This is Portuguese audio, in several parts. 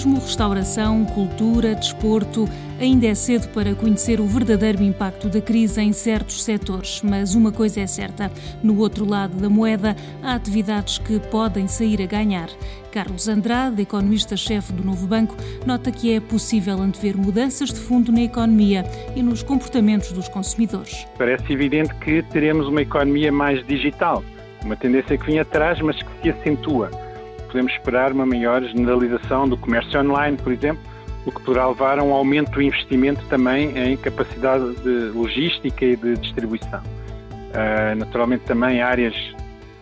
turismo, restauração, cultura, desporto. Ainda é cedo para conhecer o verdadeiro impacto da crise em certos setores, mas uma coisa é certa: no outro lado da moeda há atividades que podem sair a ganhar. Carlos Andrade, economista-chefe do Novo Banco, nota que é possível antever mudanças de fundo na economia e nos comportamentos dos consumidores. Parece evidente que teremos uma economia mais digital, uma tendência que vinha atrás, mas que se acentua podemos esperar uma maior generalização do comércio online, por exemplo, o que poderá levar a um aumento do investimento também em capacidade de logística e de distribuição. Uh, naturalmente também áreas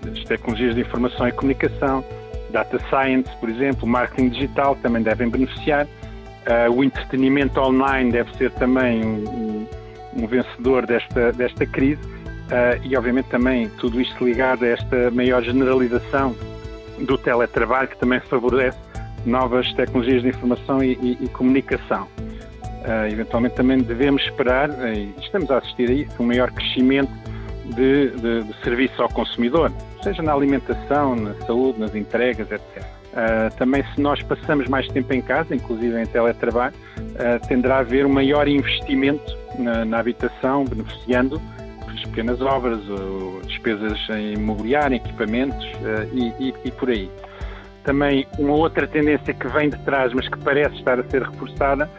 das tecnologias de informação e comunicação, data science, por exemplo, marketing digital também devem beneficiar. Uh, o entretenimento online deve ser também um, um, vencedor desta, desta crise uh, e, obviamente, também tudo isto ligado a esta maior generalização do teletrabalho, que também favorece novas tecnologias de informação e, e, e comunicação. Uh, eventualmente também devemos esperar, uh, e estamos a assistir a isso, um maior crescimento de, de, de, serviço ao consumidor, seja na alimentação, na saúde, nas entregas, etc. Uh, ah, também se nós passamos mais tempo em casa, inclusive em teletrabalho, tenderá a haver um maior investimento na, na habitação, beneficiando pequenas obras, despesas em imobiliário, equipamentos eh, e, e, e, por aí. Também uma outra tendência que vem de trás, mas que parece estar a ser reforçada,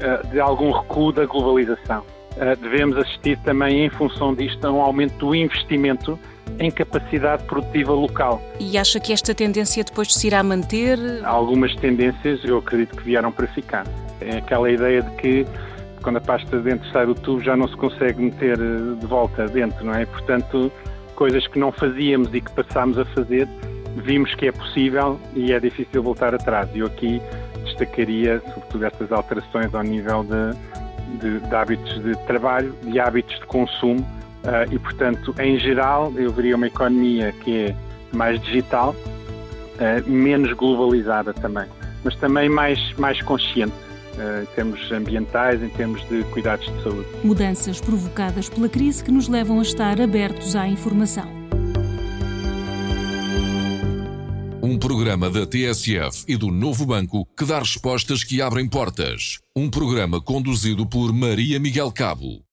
eh, de algum recuo da globalização. Eh, devemos assistir também, em função disto, a um aumento do investimento em capacidade produtiva local. E acha que esta tendência depois se irá manter? Algumas tendências eu acredito que vieram para ficar. É aquela ideia de que quando a pasta de dentro sai do tubo já não se consegue meter eh, de volta dentro, não é? Portanto, coisas que não fazíamos e que passámos a fazer, vimos que é possível e é difícil voltar atrás. Eu aqui destacaria, sobretudo, estas alterações ao nível de, de, de hábitos de trabalho, de hábitos de consumo uh, e, portanto, em geral, eu veria uma economia que é mais digital, uh, menos globalizada também, mas também mais, mais consciente em termos ambientais, em termos de cuidados de saúde. Mudanças provocadas pela crise que nos levam a estar abertos à informação. Um programa da TSF e do Novo Banco que dá respostas que abrem portas. Um programa conduzido por Maria Miguel Cabo.